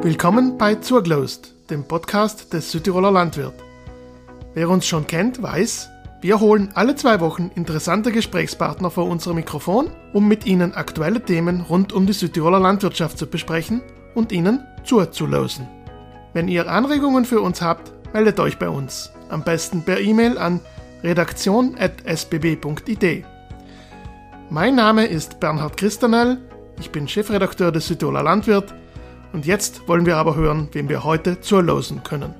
Willkommen bei Zurglost, dem Podcast des Südtiroler Landwirt. Wer uns schon kennt, weiß, wir holen alle zwei Wochen interessante Gesprächspartner vor unser Mikrofon, um mit ihnen aktuelle Themen rund um die Südtiroler Landwirtschaft zu besprechen und ihnen zuzulosen. Wenn ihr Anregungen für uns habt, meldet euch bei uns. Am besten per E-Mail an redaktion.sbb.id. Mein Name ist Bernhard Christanel, ich bin Chefredakteur des Südtiroler Landwirt und jetzt wollen wir aber hören, wem wir heute zurlosen können.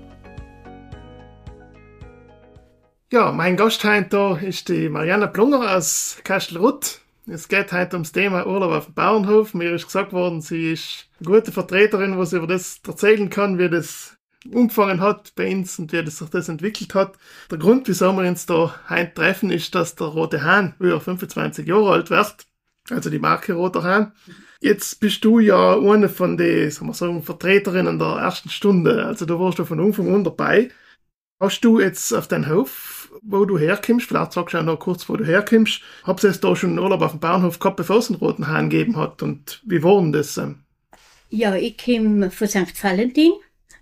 Ja, mein Gast heute ist die Marianne Plunger aus Kastelruth. Es geht heute ums Thema Urlaub auf dem Bauernhof. Mir ist gesagt worden, sie ist eine gute Vertreterin, was über das erzählen kann, wie das umgefangen hat bei uns und wie das sich das entwickelt hat. Der Grund, wieso wir uns da heute treffen, ist, dass der Rote Hahn über 25 Jahre alt wird. Also die Marke Roter Hahn. Jetzt bist du ja eine von den, sagen wir sagen, Vertreterinnen der ersten Stunde. Also du warst ja von Anfang an dabei. Hast du jetzt auf deinen Hof, wo du herkommst, vielleicht sagst du auch noch kurz, wo du herkommst, habt ihr jetzt da schon einen Urlaub auf dem Bauernhof gehabt, bevor es einen roten Hahn gegeben hat? Und wie war denn das? Ähm? Ja, ich komme von St. Valentin.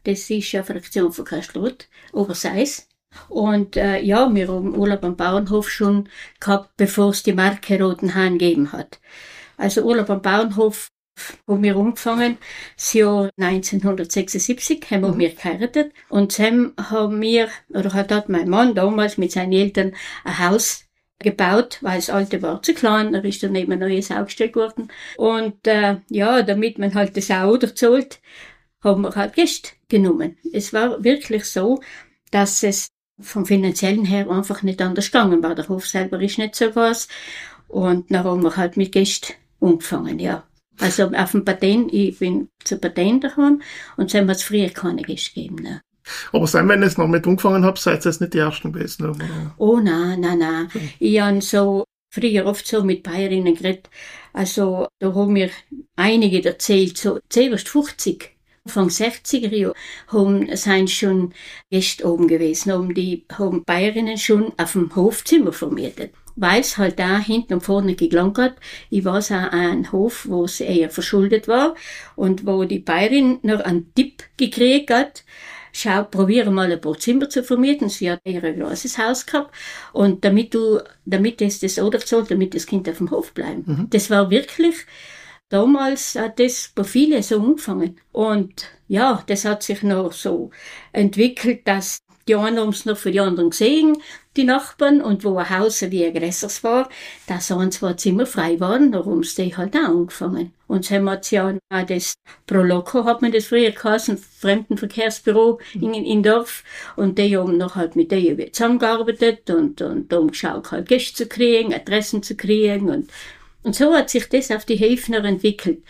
Das ist eine Fraktion von Kastelruth, Oberseis. Und äh, ja, wir haben Urlaub am Bauernhof schon gehabt, bevor es die Marke Roten Hahn gegeben hat. Also Urlaub am Bauernhof haben wir angefangen, das Jahr 1976 haben wir, mhm. wir geheiratet und dann haben wir, oder hat dort mein Mann damals mit seinen Eltern ein Haus gebaut, weil das alte war zu klein, da ist daneben ein neues aufgestellt worden. Und äh, ja, damit man halt das auch zahlt, haben wir halt Gäste genommen. Es war wirklich so, dass es vom finanziellen her einfach nicht anders gegangen war. Der Hof selber ist nicht so groß und dann haben wir halt mit Gästen angefangen, ja. Also auf dem Patent, ich bin zu Patent daheim und so haben wir es früher keine Gäste gegeben. Ne. Aber sein, wenn ihr es noch mit angefangen habt, seid ihr jetzt nicht die Ersten gewesen? Oder? Oh nein, nein, nein. Okay. Ich habe so früher oft so mit Bayerinnen geredet. Also da haben mir einige erzählt, so zuerst 50 Anfang 60er Jahre haben, sind schon Gäste oben gewesen, haben die, haben Bayerinnen schon auf dem Hofzimmer vermietet weil es halt da hinten und vorne gelangt hat. Ich weiß auch ein Hof, wo es eher verschuldet war und wo die Bayerin noch einen Tipp gekriegt hat. Schau, probiere mal ein paar Zimmer zu vermieten. Sie hat ein großes Haus gehabt. Und damit du, damit es das oder zahlt, damit das Kind auf dem Hof bleibt. Mhm. Das war wirklich, damals hat das bei vielen so angefangen. Und ja, das hat sich noch so entwickelt, dass die einen haben es noch für die anderen gesehen, die Nachbarn, und wo ein Haus wie ein größeres war, da sahen zwar Zimmer frei waren, da haben sie halt auch angefangen. Und so haben wir ja auch das Proloco, hat man das früher geheißen, Fremdenverkehrsbüro in, in Dorf, und die haben noch halt mit denen zusammengearbeitet und, und haben geschaut, halt Gäste zu kriegen, Adressen zu kriegen, und, und so hat sich das auf die Häfner entwickelt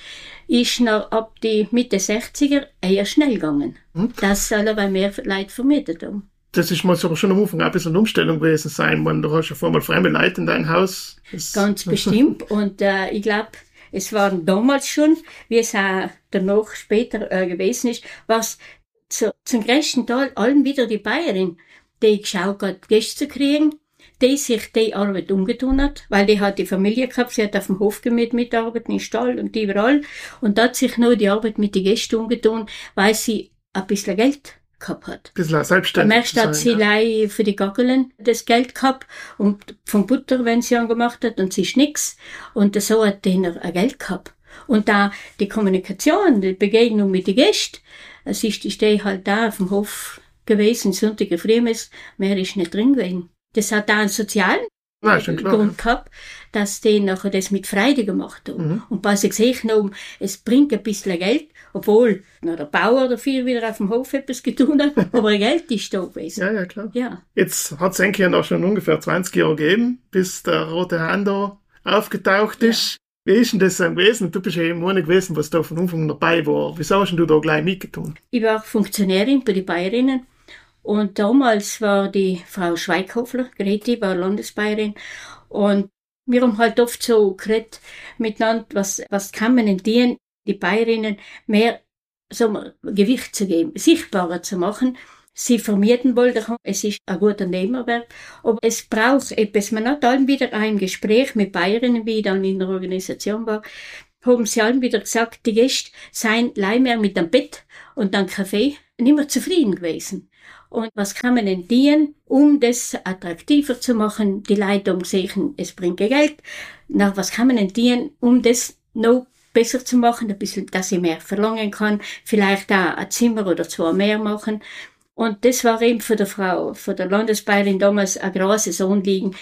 ist noch ab die Mitte 60er eher schnell gegangen. Hm? Das soll aber mehr Leute vermietet haben. Das ist mal so schon am Anfang ein bisschen eine Umstellung gewesen sein. Man, du hast ja vorher mal fremde Leute in deinem Haus. Das Ganz bestimmt. Und äh, ich glaube, es waren damals schon, wie es auch danach später äh, gewesen ist, was zu, zum größten Teil allen wieder die Bayerin, die geschaut hat, Gäste zu kriegen die sich die Arbeit umgetun hat, weil die hat die Familie gehabt, sie hat auf dem Hof mit mitarbeiten, im Stall und überall. Und da hat sich nur die Arbeit mit den Gästen umgetun, weil sie ein bisschen Geld gehabt hat. Bisschen selbstständig. Am ersten hat sie ja. für die Gaggelen das Geld gehabt und vom Butter, wenn sie angemacht hat, und sie ist nix. Und so hat der ein Geld gehabt. Und da die Kommunikation, die Begegnung mit den Gästen, es ist die Steh halt da auf dem Hof gewesen, Sonntag früh, mehr ist nicht drin gewesen. Das hat da einen sozialen Nein, schon klar. Grund gehabt, dass die nachher das mit Freude gemacht haben. Mhm. Und was ich gesehen es bringt ein bisschen Geld, obwohl na, der Bauer dafür wieder auf dem Hof etwas getan hat, aber Geld ist da gewesen. Ja, ja, klar. Ja. Jetzt hat es eigentlich auch schon ungefähr 20 Jahre gegeben, bis der rote Hahn da aufgetaucht ist. Ja. Wie ist denn das gewesen? Du bist ja eben einer gewesen, was da von Anfang dabei war. Wieso hast du da gleich mitgetan? Ich war Funktionärin bei den Bayerinnen und damals war die Frau Schweighofler, Greti, war Landesbayerin. Und wir haben halt oft so geredet miteinander, was, was kann man in denen, die Bayerinnen, mehr so Gewicht zu geben, sichtbarer zu machen. Sie vermieten wollten, es ist ein guter Nebenwert, aber es braucht etwas. Man hat dann wieder ein Gespräch mit Bayerinnen, wie ich dann in der Organisation war, haben sie allen wieder gesagt, die Gäste seien mehr mit dem Bett und dem Kaffee nicht mehr zufrieden gewesen. Und was kann man denn tun, um das attraktiver zu machen? Die um sehen, es bringt Geld. Na, was kann man denn tun, um das noch besser zu machen, ein bisschen, dass ich mehr verlangen kann, vielleicht auch ein Zimmer oder zwei mehr machen. Und das war eben für die Frau, für der Landesbayerin damals ein großes Anliegen,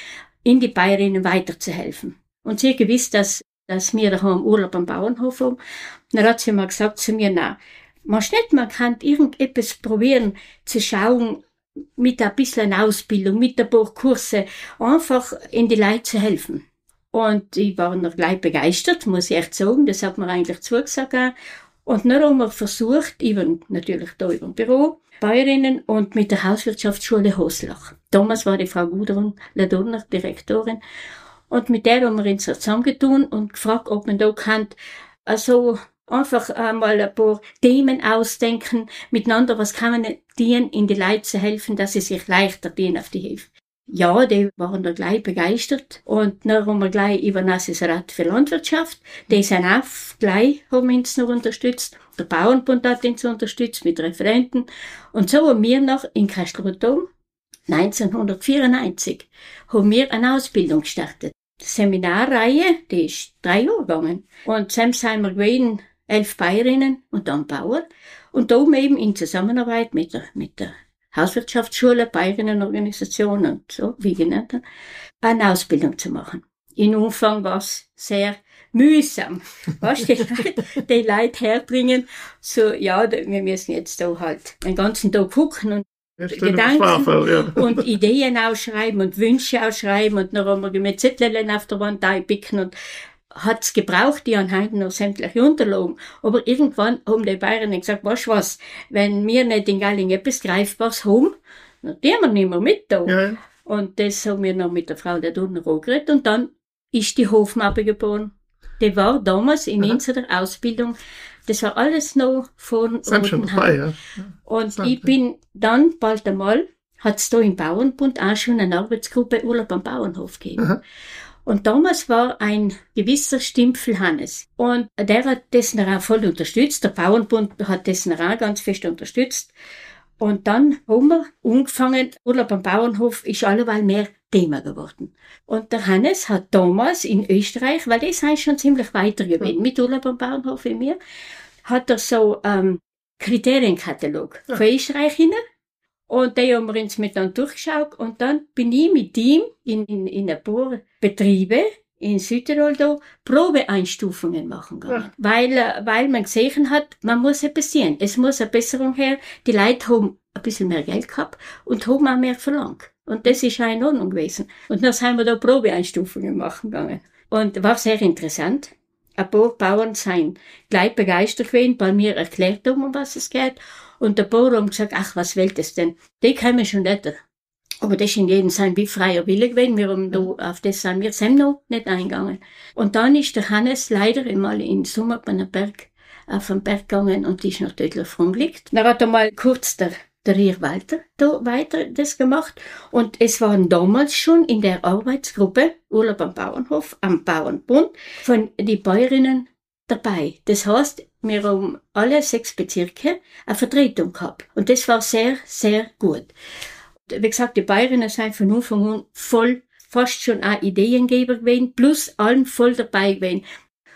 in die Bayerinnen weiterzuhelfen. Und sie gewiss, dass, dass wir daheim Urlaub am Bauernhof haben. dann hat sie mal gesagt zu mir, na, man nicht, man kann irgendetwas probieren zu schauen, mit ein bisschen Ausbildung, mit ein paar Kurse, einfach in die Leute zu helfen. Und ich war noch gleich begeistert, muss ich echt sagen. Das hat mir eigentlich zugesagt. Und dann haben wir versucht, eben natürlich da über dem Büro, Bäuerinnen und mit der Hauswirtschaftsschule Hoslach. Damals war die Frau Gudrun Ladurner Direktorin. Und mit der haben wir uns zusammengetun und gefragt, ob man da kann, also einfach einmal ein paar Themen ausdenken, miteinander, was kann man denen in die Leute helfen, dass sie sich leichter dienen auf die Hilfe. Ja, die waren da gleich begeistert. Und dann haben wir gleich über Nasses Rat für Landwirtschaft. Die sind auch gleich, haben uns noch unterstützt. Der Bauernbund hat uns unterstützt mit Referenten. Und so haben wir noch in Kastelruthum 1994 haben wir eine Ausbildung gestartet. Die Seminarreihe, die ist drei Jahre gegangen. Und zusammen sind wir gewesen, elf Bayerinnen und dann Bauern. Und da oben eben in Zusammenarbeit mit der, mit der Hauswirtschaftsschule, Bayerinnenorganisation und so, wie genannt, eine Ausbildung zu machen. In Umfang war es sehr mühsam. Was die, die Leute herbringen, so, ja, wir müssen jetzt da halt den ganzen Tag gucken und Gedanken Schwafel, ja. und Ideen ausschreiben und Wünsche ausschreiben und haben wir mit Zetteln auf der Wand einpicken und hat's gebraucht, die anhand noch sämtliche Unterlagen. Aber irgendwann haben die Bayern gesagt, was was, wenn wir nicht in Galling etwas Greifbares haben, dann tun wir nicht mehr mit da. Ja. Und das haben wir noch mit der Frau der Dunner geredet und dann ist die Hofmappe geboren. Die war damals in Aha. unserer Ausbildung, das war alles noch von Sind schon dabei, ja. Und ich bin dann bald einmal, hat's da im Bauernbund auch schon eine Arbeitsgruppe Urlaub am Bauernhof gegeben. Aha. Und damals war ein gewisser Stimpfel Hannes. Und der hat dessen auch voll unterstützt. Der Bauernbund hat dessen auch ganz fest unterstützt. Und dann haben wir angefangen, Urlaub am Bauernhof ist alleweil mehr Thema geworden. Und der Hannes hat damals in Österreich, weil das heißt schon ziemlich weiter gewesen, mit Urlaub am Bauernhof wie mir, hat er so ähm, Kriterienkatalog ja. für Österreich hinein und die haben wir uns miteinander durchgeschaut und dann bin ich mit ihm in, in, in ein paar Betriebe in Südtirol da Probeeinstufungen machen gegangen. Ja. Weil, äh, weil man gesehen hat, man muss etwas sehen. Es muss eine Besserung her. Die Leute haben ein bisschen mehr Geld gehabt und haben auch mehr verlangt. Und das ist auch in Ordnung gewesen. Und dann sind wir da Probeeinstufungen machen gegangen. Und war sehr interessant. Ein paar Bauern sind gleich begeistert gewesen, weil mir erklärt haben, um was es geht. Und der Bauer hat gesagt, ach, was will das denn? Die können schon nicht. Aber das ist in jedem sein wie freier Wille gewesen. Wir haben da, auf das sind wir sind noch nicht eingegangen. Und dann ist der Hannes leider einmal in Sommer bei einem Berg, auf den Berg gegangen und ist noch tödlich rumgelegt. Dann hat er mal kurz der, der Rier Walter da weiter das gemacht. Und es waren damals schon in der Arbeitsgruppe Urlaub am Bauernhof, am Bauernbund, von die Bäuerinnen dabei. Das heißt, wir haben alle sechs Bezirke eine Vertretung gehabt. Und das war sehr, sehr gut. Wie gesagt, die Bayerinnen sind von Anfang an voll, fast schon auch Ideengeber gewesen, plus allen voll dabei gewesen.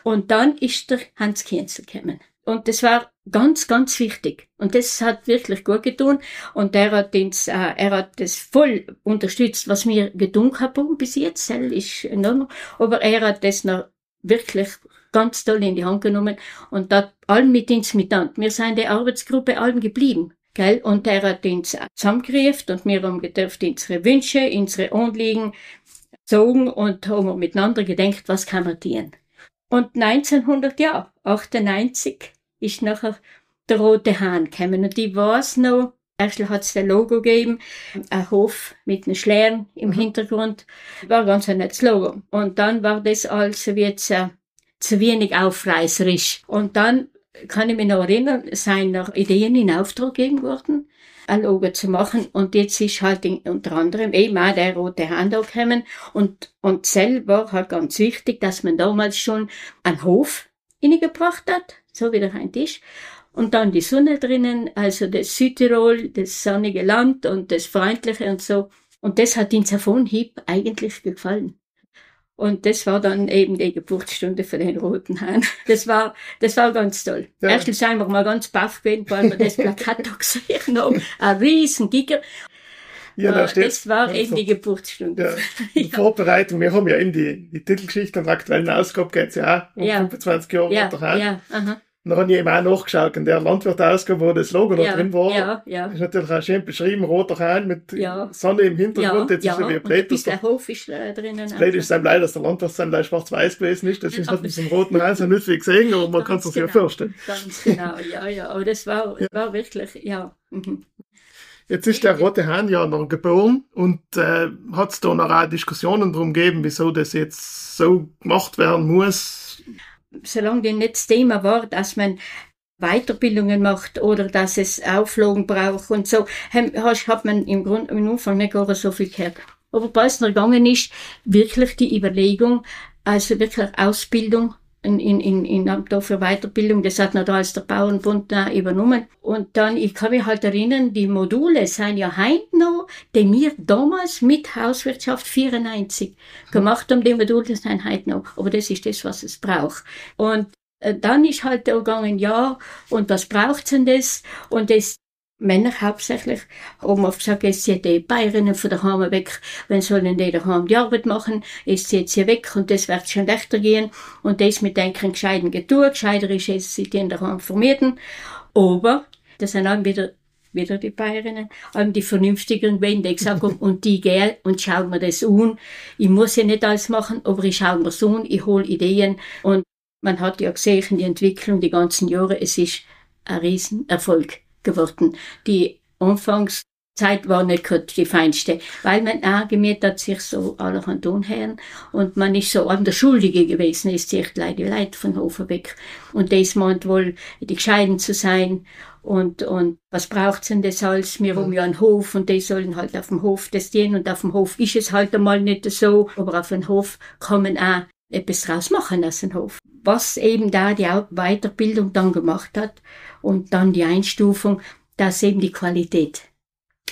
Und dann ist der Hans Kienzel gekommen. Und das war ganz, ganz wichtig. Und das hat wirklich gut getan. Und er hat uns, äh, er hat das voll unterstützt, was wir getan haben bis jetzt. Das ist enorm. Aber er hat das noch wirklich ganz toll in die Hand genommen und da allen mit uns miteinander. Wir sind die Arbeitsgruppe allen geblieben. Gell? Und er hat uns zusammengerufen und wir haben gedurft unsere Wünsche, unsere Anliegen zogen und haben miteinander gedacht, was kann man tun. Und 1998 ist nachher der Rote Hahn gekommen und ich weiß noch, Erst hat es ein Logo gegeben, ein Hof mit einem Schlären im mhm. Hintergrund. War ganz ein nettes Logo. Und dann war das also jetzt äh, zu wenig aufreißerisch. Und dann kann ich mich noch erinnern, seien noch Ideen in Auftrag gegeben worden, ein Logo zu machen. Und jetzt ist halt in, unter anderem eben auch der rote Hand gekommen. Und, und selber halt ganz wichtig, dass man damals schon einen Hof hingebracht hat, so wie der ein Tisch. Und dann die Sonne drinnen, also das Südtirol, das sonnige Land und das Freundliche und so. Und das hat ihn von Hieb eigentlich gefallen. Und das war dann eben die Geburtsstunde für den Roten Hahn. Das war, das war ganz toll. Ja. Erstens sind wir mal ganz baff gewesen, weil wir das Plakat da gesehen haben. Ein riesen Giger. Ja, da steht, das war eben die Geburtsstunde. Ja, die Vorbereitung. Wir haben ja eben die, die Titelgeschichte und der aktuellen Ausgabe geht's ja auch um ja. 25 Jahre ja, Roter Hahn. Ja, aha. Und dann habe ich eben auch nachgeschaut, in der Landwirt-Ausgabe, wo das Logo ja, noch drin war, ja, ja. ist natürlich auch schön beschrieben, roter Hahn mit ja. Sonne im Hintergrund. Jetzt ist ja wie blöd, dass der Hof ist äh, drinnen. Das Blöd ist leider, dass der Landwirt sein schwarz-weiß gewesen ist. Das ist halt mit dem roten Hahn so nicht viel gesehen, aber man kann es sich genau, ja vorstellen. Ganz genau, ja, ja. Aber das war, war wirklich, ja. Mhm. Jetzt ist der Rote Hahn ja noch geboren und äh, hat es da noch auch Diskussionen darum gegeben, wieso das jetzt so gemacht werden muss solange das nicht das Thema war, dass man Weiterbildungen macht oder dass es Auflagen braucht und so, hat man im Grunde im Anfang nicht gar so viel gehört. Aber was noch gegangen ist, wirklich die Überlegung, also wirklich Ausbildung in, in, in, da für Weiterbildung, das hat noch da als der Bauernbund übernommen. Und dann, ich kann mich halt erinnern, die Module sind ja heute noch, die wir damals mit Hauswirtschaft 94 gemacht haben, die Module sind heute noch. Aber das ist das, was es braucht. Und äh, dann ist halt da gegangen, ja, und was braucht's denn das? Und das Männer hauptsächlich, haben oft gesagt, jetzt sind die Bayerinnen von der Heime weg, wenn sollen die daheim die Arbeit machen, jetzt sind sie weg und das wird schon leichter gehen. Und das mit denken gescheiden getue, gescheiter ist jetzt, sie den daheim vermieten, aber das sind dann wieder wieder die Bayerinnen, haben die vernünftigen wenn die gesagt haben, und die gehen und schauen mir das an. Ich muss ja nicht alles machen, aber ich schaue mir so an, ich hole Ideen. Und man hat ja gesehen, die Entwicklung die ganzen Jahre, es ist ein Riesenerfolg geworden. Die Anfangszeit war nicht die feinste, weil man auch gemerkt hat, sich so alle von herren und man ist so an der Schuldige gewesen, ist sich die Leute von Hofer weg. Und das meint wohl, die gescheiden zu sein und, und was braucht's denn das alles? Wir haben ja einen Hof und die sollen halt auf dem Hof das gehen und auf dem Hof ist es halt einmal nicht so, aber auf dem Hof kann man auch etwas draus machen aus dem Hof. Was eben da die Weiterbildung dann gemacht hat und dann die Einstufung, dass eben die Qualität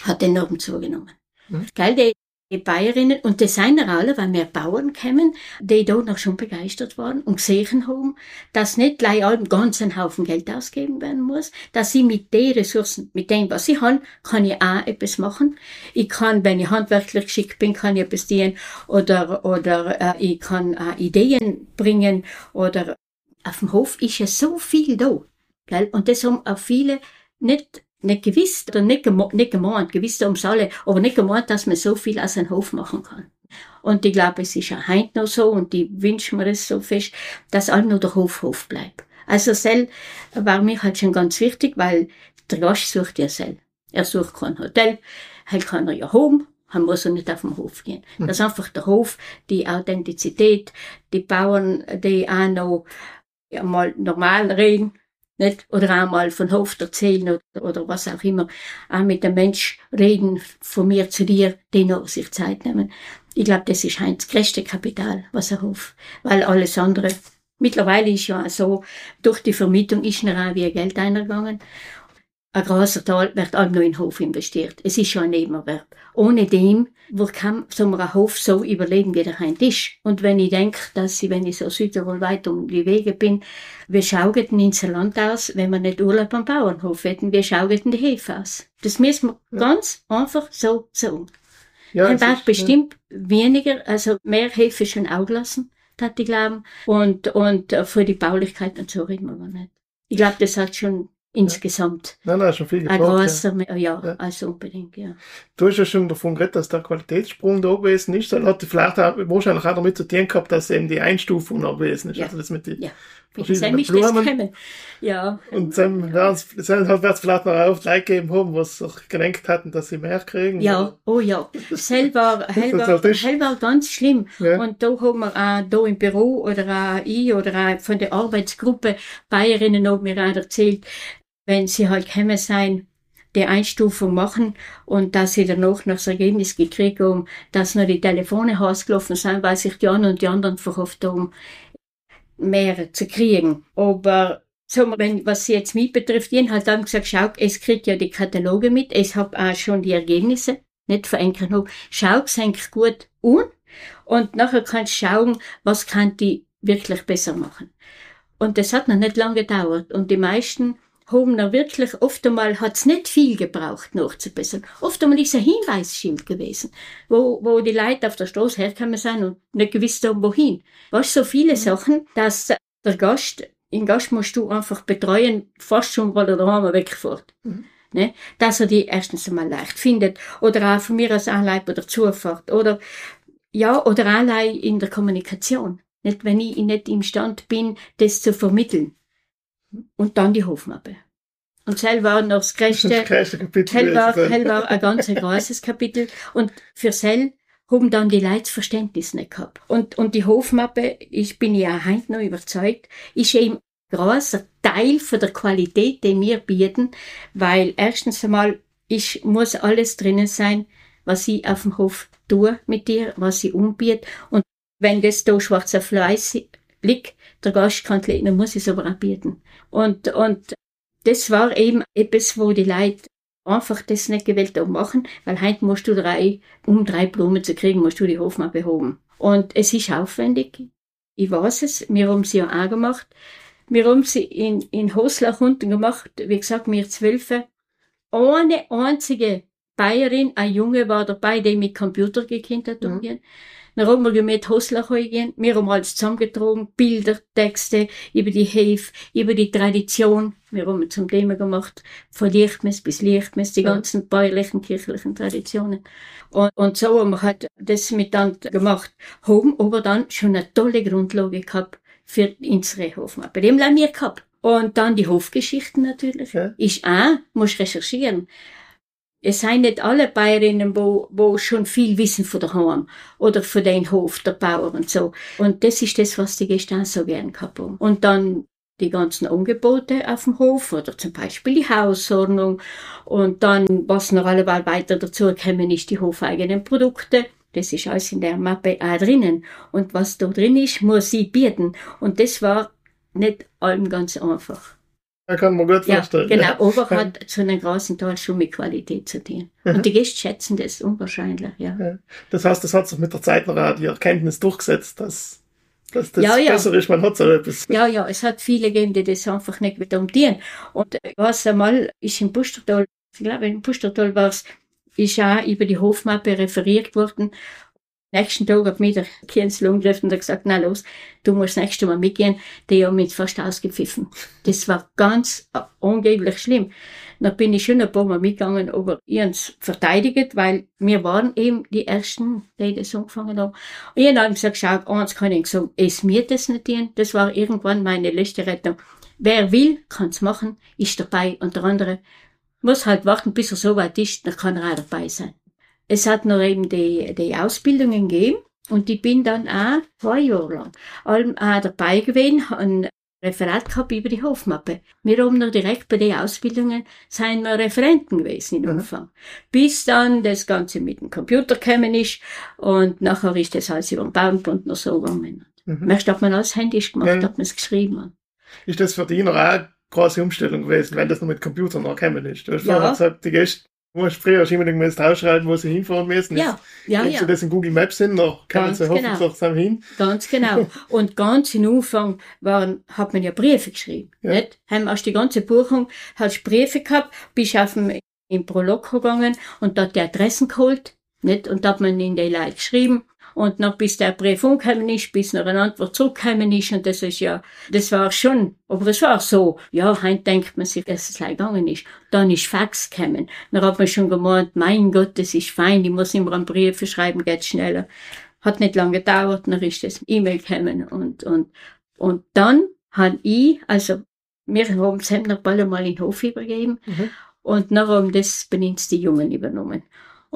hat enorm zugenommen. Mhm. Gell, die, die Bayerinnen, und das sind alle, weil mehr Bauern kommen, die da noch schon begeistert waren und gesehen haben, dass nicht gleich allem ganzen Haufen Geld ausgeben werden muss, dass sie mit den Ressourcen, mit dem, was ich habe, kann ich auch etwas machen. Ich kann, wenn ich handwerklich geschickt bin, kann ich etwas dienen oder, oder äh, ich kann auch Ideen bringen oder auf dem Hof ist ja so viel da. Gell? Und das haben auch viele nicht nicht gewiss oder nicht, gemo nicht gemeint, gewiss ums alle, aber nicht gemeint, dass man so viel aus einem Hof machen kann. Und ich glaube, es ist ja heute noch so und ich wünsche mir das so fest, dass allem nur der Hof Hof bleibt. Also Sel war mir halt schon ganz wichtig, weil der Gast sucht ja Sel. Er sucht kein Hotel, halt kann er ja home, er muss er nicht auf den Hof gehen. Hm. Das ist einfach der Hof, die Authentizität, die Bauern, die auch noch ja, mal normal reden, nicht? Oder einmal von Hof erzählen oder, oder was auch immer. Auch mit dem Mensch reden, von mir zu dir, den auch sich Zeit nehmen. Ich glaube, das ist ein das größte Kapital, was er Hof. Weil alles andere, mittlerweile ist ja so, durch die Vermietung ist mir auch wie Geld eingegangen ein großer Teil wird auch nur in den Hof investiert. Es ist schon ein Nebenerwerb. Ohne dem wo kann so ein Hof so überleben, wie der ein ist. Und wenn ich denke, dass ich, wenn ich so Südtirol weit um die Wege bin, wir schauen ins Land aus, wenn wir nicht Urlaub am Bauernhof hätten, wir schauen die Hefe aus. Das müssen wir ja. ganz einfach so sagen. Ja, Ein Bach bestimmt ja. weniger, also mehr Hefe schon auch lassen, hat ich glauben. Und, und äh, für die Baulichkeit und so reden wir nicht. Ich glaube, das hat schon insgesamt. Nein, nein, schon viel gebraucht, Ein großer, ja. Ja, ja, also unbedingt, ja. Du hast ja schon davon geredet, dass der Qualitätssprung da gewesen ist. Das hat vielleicht auch, wahrscheinlich auch damit zu tun gehabt, dass eben die Einstufung noch gewesen ist. Ja. Also das mit den ja. verschiedenen Blumen. Ja. Und dann wird es vielleicht noch auf Leute gegeben haben, was sich gelenkt hatten, dass sie mehr kriegen. Ja, oh ja. Selber, selber, selber ganz schlimm. Ja. Und da haben wir auch da im Büro oder auch ich oder auch von der Arbeitsgruppe Bayerinnen haben mir auch erzählt, wenn sie halt gekommen sein, die Einstufung machen und dass sie danach noch das Ergebnis gekriegt haben, dass nur die Telefone ausgelaufen sind, weil sich die einen und die anderen verhofft haben. mehr zu kriegen. Aber so, wenn, was sie jetzt mich betrifft, ich halt dann gesagt, schau, es kriegt ja die Kataloge mit, es hab auch schon die Ergebnisse, nicht verankern hoch. Schau, es hängt gut an und nachher kannst du schauen, was kann die wirklich besser machen. Und das hat noch nicht lange gedauert und die meisten haben noch wirklich, oft einmal hat's nicht viel gebraucht, nachzubessern. Oft einmal ist ein Hinweisschild gewesen, wo, wo die Leute auf der Straße herkommen sind und nicht gewusst haben, wohin. Was so viele mhm. Sachen, dass der Gast den Gast musst du einfach betreuen, fast schon, weil er daheim wegfährt. Mhm. Ne? Dass er die erstens einmal leicht findet. Oder auch von mir aus Anleib oder Zufahrt. Oder, ja, oder allein in der Kommunikation. Nicht, wenn ich nicht imstand bin, das zu vermitteln. Und dann die Hofmappe. Und Zell war noch das größte, das größte Kapitel. Zell war, Zell war ein ganz großes Kapitel. Und für Zell haben dann die Leute Verständnis nicht gehabt. Und, und die Hofmappe, ich bin ja heute noch überzeugt, ist eben großer Teil von der Qualität, die wir bieten, weil erstens einmal, ich muss alles drinnen sein, was ich auf dem Hof tue mit dir, was ich umbiete. Und wenn das da schwarzer Fleiß liegt, der Gast kann dann muss ich es aber auch bieten. Und, und das war eben etwas, wo die Leute einfach das nicht gewählt haben machen, weil heute musst du drei, um drei Blumen zu kriegen, musst du die Hofmann behoben. Und es ist aufwendig. Ich weiß es, wir haben sie ja auch gemacht. Wir haben sie in, in Hoslach unten gemacht, wie gesagt, wir Zwölfe. Ohne einzige Bayerin, ein Junge war dabei, der mit Computer gekannt hat. Mhm. Dann haben wir mit Hoslach gehen. Wir haben alles zusammengetragen, Bilder, Texte über die Hefe, über die Tradition. Wir haben zum Thema gemacht, von Lichtmess bis Lichtmess, die ja. ganzen bäuerlichen, kirchlichen Traditionen. Und, und so haben wir halt das miteinander gemacht. Haben aber dann schon eine tolle Grundlage gehabt für unsere Hofmappe. Die haben wir gehabt. Und dann die Hofgeschichten natürlich. Ja. Ich auch, muss recherchieren. Es seien nicht alle Bayerinnen, wo, wo schon viel wissen von der Heim oder von den Hof, der Bauer und so. Und das ist das, was die Gäste so gern gehabt haben. Und dann die ganzen Angebote auf dem Hof oder zum Beispiel die Hausordnung und dann, was noch alleweil weiter dazu kommen, ist die hofeigenen Produkte. Das ist alles in der Mappe auch drinnen. Und was da drin ist, muss sie bieten. Und das war nicht allem ganz einfach. Da kann man gut vorstellen. Genau, ja. Ober hat zu einem großen Teil schon mit Qualität zu tun. Mhm. Und die Gäste schätzen das unwahrscheinlich, ja. ja. Das heißt, das hat sich mit der Zeit noch die Erkenntnis durchgesetzt, dass, dass das ja, ja. besser ist, man hat so etwas. Ja, ja, es hat viele gegeben, die das einfach nicht wieder umdienen. Und was einmal ist im Pustertal, ich glaube, im Pustertal war es, ist auch über die Hofmappe referiert worden. Nächsten Tag hat mir der Kienzl umgegriffen und gesagt, na los, du musst nächstes Mal mitgehen. Die haben mich fast ausgepfiffen. Das war ganz äh, angeblich schlimm. Dann bin ich schon ein paar Mal mitgegangen, aber ich verteidigt, weil wir waren eben die Ersten, die das angefangen haben. Und ich habe gesagt, schau, eins kann ich sagen, es mir das nicht tun. Das war irgendwann meine letzte Rettung. Wer will, kann's machen, ist dabei. Und der andere muss halt warten, bis er so weit ist, dann kann er auch dabei sein. Es hat noch eben die, die Ausbildungen gegeben und ich bin dann auch zwei Jahre lang allem auch dabei gewesen, ein Referat gehabt über die Hofmappe. Wir haben noch direkt bei den Ausbildungen wir Referenten gewesen im Umfang. Mhm. Bis dann das Ganze mit dem Computer gekommen ist und nachher ist das alles über den Bauernbund noch so gegangen. Mhm. Erst hat man alles händisch gemacht, ja. hat man es geschrieben. Ist das für dich noch auch große Umstellung gewesen, wenn das noch mit Computern noch gekommen ist. Du hast ja. vorher gesagt, die Gäste musst früher immer müssen ausschreiben, wo sie hinfahren müssen. Ja, ja, ja. Sie das in Google Maps sind, noch kann ganz sie hoffentlich genau. zusammen hin. Ganz genau. Und ganz im Anfang waren, hat man ja Briefe geschrieben, ja. nicht? Haben erst die ganze Buchung, hast Briefe gehabt, bist auf dem, im Prolog gegangen und dort die Adressen geholt, nicht? Und da hat man in die Leute geschrieben und noch bis der Brief umgekommen ist, bis noch eine Antwort zurückgekommen ist. Und das ist ja, das war schon, aber es war so. Ja, heute denkt man sich, dass es gegangen ist. Dann ist Fax gekommen. Dann hat man schon gemeint, mein Gott, das ist fein, ich muss immer einen Brief schreiben, geht schneller. Hat nicht lange gedauert, dann ist das E-Mail gekommen und, und, und dann han ich, also, wir haben es noch bald mal in den Hof übergeben. Mhm. Und dann haben das benutzt die Jungen übernommen.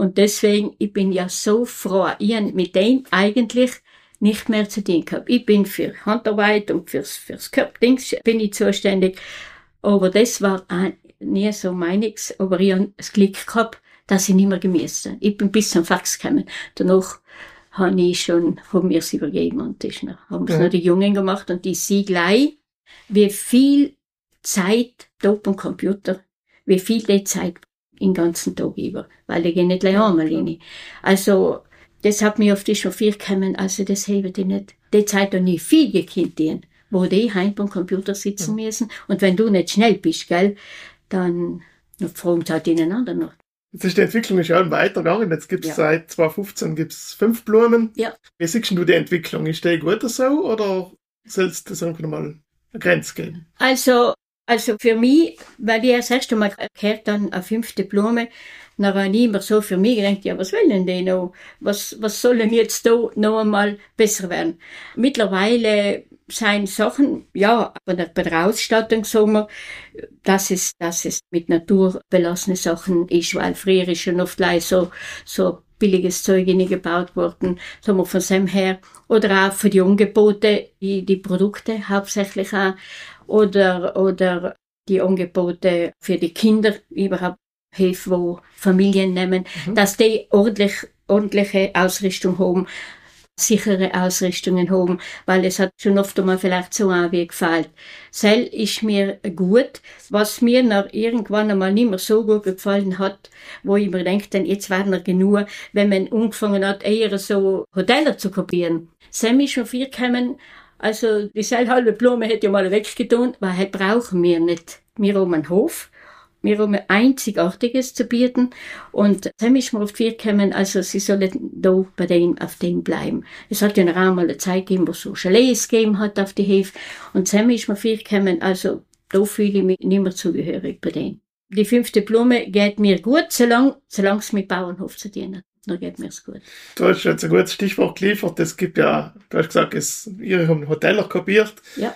Und deswegen, ich bin ja so froh, ich habe mit dem eigentlich nicht mehr zu tun gehabt. Ich bin für Handarbeit und fürs, fürs Köpfdings bin ich zuständig. Aber das war nie so meiniges. Aber ich habe das Glück gehabt, dass ich nicht mehr gemäßt habe. Ich bin bis zum Fax gekommen. Danach habe ich schon, haben wir es übergeben und das noch, haben es ja. noch die Jungen gemacht und die sie gleich, wie viel Zeit da am Computer, wie viel die Zeit den ganzen Tag über, weil die gehen nicht gleich einmal rein. Also, das hat mir auf die Chauffeur gekommen, also das habe ich nicht, die Zeit noch nie viel gekannt, wo die heim beim Computer sitzen ja. müssen und wenn du nicht schnell bist, gell, dann fragen sie halt ineinander noch. Jetzt ist die Entwicklung schon weitergegangen. Jetzt gibt es ja. seit 2015 gibt's fünf Blumen. Ja. Wie siehst du die Entwicklung? Ist die gut so oder sollst du das einfach mal eine Grenze geben? Also, also für mich, weil ich das erste Mal gehört dann eine fünfte Blume, dann habe ich immer so für mich gedacht, ja, was wollen die noch? Was, was sollen jetzt da noch einmal besser werden? Mittlerweile sind Sachen, ja, aber bei der Ausstattung sagen wir, dass es, dass es mit Natur belassene Sachen ist, weil früher ist schon oft so, so billiges Zeug gebaut worden, sagen wir von dem her. Oder auch für die Angebote, die, die Produkte hauptsächlich auch. Oder, oder die Angebote für die Kinder überhaupt Hilfe, wo Familien nehmen, mhm. dass die ordentlich, ordentliche Ausrüstung haben sichere Ausrichtungen haben, weil es hat schon oft einmal vielleicht so auch wie gefallen. Sel ist mir gut, was mir noch irgendwann einmal nicht mehr so gut gefallen hat, wo ich mir denke, denn jetzt wäre noch genug, wenn man angefangen hat, eher so Hoteller zu kopieren. Sam ist schon viel gekommen, also die halbe Blume hätte ich mal weggetan, weil halt brauchen wir nicht. Wir haben einen Hof mir um Einzigartiges zu bieten. Und dann ist mir auf die gekommen, also sie sollen da bei denen auf dem bleiben. Es hat ja noch einmal eine Zeit gegeben, wo es so Chalets gegeben hat auf die Hefe. Und dann ist mir viel gekommen, also da fühle ich mich nicht mehr zugehörig bei denen. Die fünfte Blume geht mir gut, solange, solange es mit Bauernhof zu dienen dann geht mir es gut. Du hast jetzt ein gutes Stichwort geliefert. Es gibt ja, du hast gesagt, es, ihr habt Hoteller kopiert. Ja.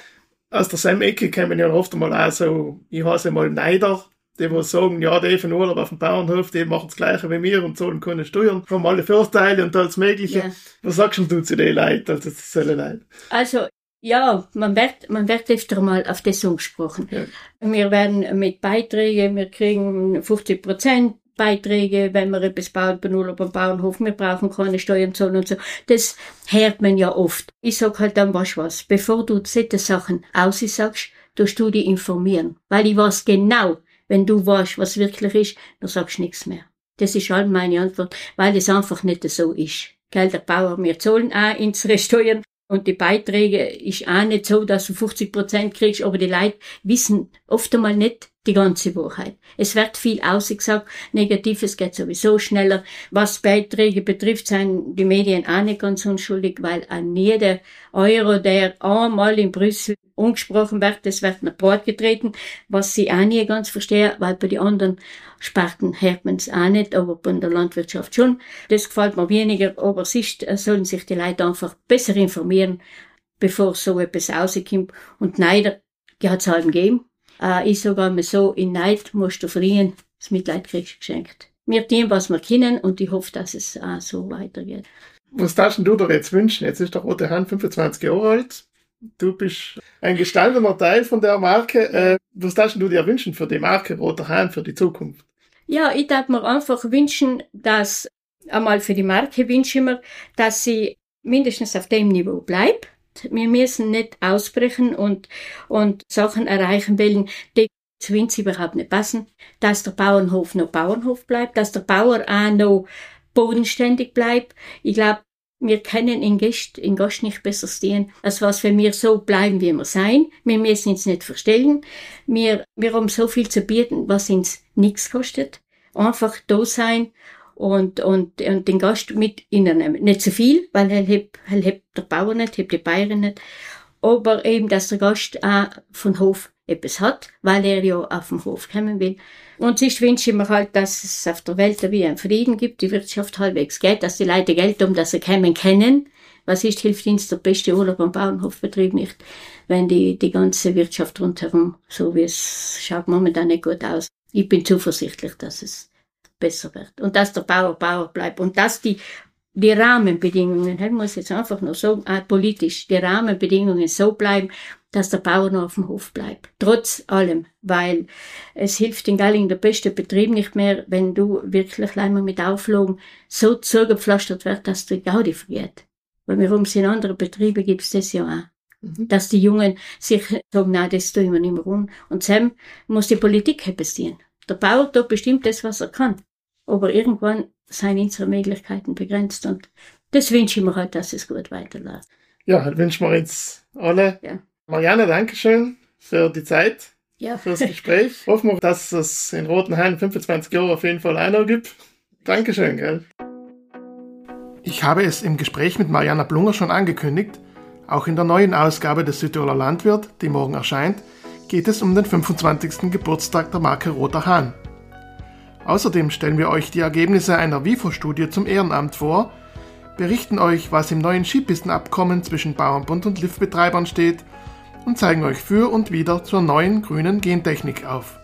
Aus der Sam-Ecke kommen ja oft mal auch so, ich heiße mal Neider, die, die sagen, ja, die von Urlaub auf dem Bauernhof, die machen das Gleiche wie wir und zahlen keine Steuern, haben alle Vorteile und alles Mögliche. Ja. Was sagst du zu den Leuten, also zu sollen Leuten? Also, ja, man wird, man wird öfter mal auf das angesprochen. Ja. Wir werden mit Beiträgen, wir kriegen 50 Prozent Beiträge, wenn wir etwas bauen bei Urlaub am Bauernhof, wir brauchen keine Steuern zahlen und so. Das hört man ja oft. Ich sag halt dann, was was, bevor du solche Sachen aussagst, tust du dich informieren. Weil ich weiß genau, wenn du weißt, was wirklich ist, dann sagst du nichts mehr. Das ist halt meine Antwort, weil es einfach nicht so ist. Gell, der Bauer, wir zahlen auch unsere Steuern und die Beiträge ist auch nicht so, dass du 50 Prozent kriegst, aber die Leute wissen oft einmal nicht, die ganze Wahrheit. Es wird viel ausgesagt, Negatives geht sowieso schneller. Was Beiträge betrifft, sind die Medien auch nicht ganz unschuldig, weil an jeder Euro, der einmal in Brüssel angesprochen wird, das wird nach Bord getreten, was sie auch nie ganz verstehen, weil bei den anderen Sparten hört man es auch nicht, aber bei der Landwirtschaft schon. Das gefällt mir weniger, aber Sicht sollen sich die Leute einfach besser informieren, bevor so etwas rauskommt. Und leider hat es halt gegeben, äh, ich sage einmal so, in Neid musst du verlieren, das Mitleid kriegst du geschenkt. Wir tun, was wir können und ich hoffe, dass es auch so weitergeht. Was darfst du dir jetzt wünschen? Jetzt ist der Rote Hand 25 Jahre alt. Du bist ein gestandener Teil von der Marke. Äh, was darfst du dir wünschen für die Marke Roter Hahn für die Zukunft? Ja, ich darf mir einfach wünschen, dass einmal für die Marke wünsche ich mir, dass sie mindestens auf dem Niveau bleibt wir müssen nicht ausbrechen und, und Sachen erreichen wollen, die zu uns überhaupt nicht passen. Dass der Bauernhof noch Bauernhof bleibt, dass der Bauer auch noch bodenständig bleibt. Ich glaube, wir können in Gast, in nicht besser stehen, als was, wenn wir so bleiben, wie wir sein. Wir müssen uns nicht verstellen. Wir, wir haben so viel zu bieten, was uns nichts kostet. Einfach da sein und, und, und den Gast mit nehmen. Nicht zu viel, weil er hebt, er hebt der Bauer nicht, hebt die Bayern nicht. Aber eben, dass der Gast auch von Hof etwas hat, weil er ja auf dem Hof kommen will. Und ich wünsche mir halt, dass es auf der Welt wie ein Frieden gibt, die Wirtschaft halbwegs geht, dass die Leute Geld um, dass sie kommen können. Was ist, hilft uns der beste Urlaub am Bauernhofbetrieb nicht, wenn die, die ganze Wirtschaft rundherum, so wie es schaut momentan nicht gut aus. Ich bin zuversichtlich, dass es besser wird. Und dass der Bauer Bauer bleibt. Und dass die die Rahmenbedingungen, ich muss jetzt einfach nur sagen, auch politisch, die Rahmenbedingungen so bleiben, dass der Bauer noch auf dem Hof bleibt. Trotz allem, weil es hilft in Galling der beste Betrieb nicht mehr, wenn du wirklich einmal mit Auflagen so zugepflastert wird, dass die Gaudi vergeht. Weil wir haben es in anderen Betrieben gibt's das ja auch. Mhm. Dass die Jungen sich sagen, na, das tun wir nicht mehr um. Und Sam muss die Politik passieren. Der Bauer tut bestimmt das, was er kann. Aber irgendwann sind unsere Möglichkeiten begrenzt und das wünsche ich mir halt, dass es gut weiterläuft. Ja, halt wünschen wir jetzt alle. Ja. Marianne, Dankeschön für die Zeit, ja. für das Gespräch. Hoffen wir, dass es in Rotenhain 25 Jahre auf jeden Fall einer gibt. Dankeschön, gell? Ich habe es im Gespräch mit Marianne Blunger schon angekündigt. Auch in der neuen Ausgabe des Südtiroler Landwirt, die morgen erscheint, geht es um den 25. Geburtstag der Marke Roter Hahn. Außerdem stellen wir euch die Ergebnisse einer WIFO-Studie zum Ehrenamt vor, berichten euch, was im neuen Skipistenabkommen zwischen Bauernbund und Liftbetreibern steht und zeigen euch für und wieder zur neuen grünen Gentechnik auf.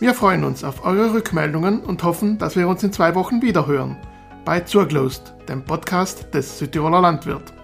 Wir freuen uns auf eure Rückmeldungen und hoffen, dass wir uns in zwei Wochen wiederhören bei Zurglost, dem Podcast des Südtiroler Landwirt.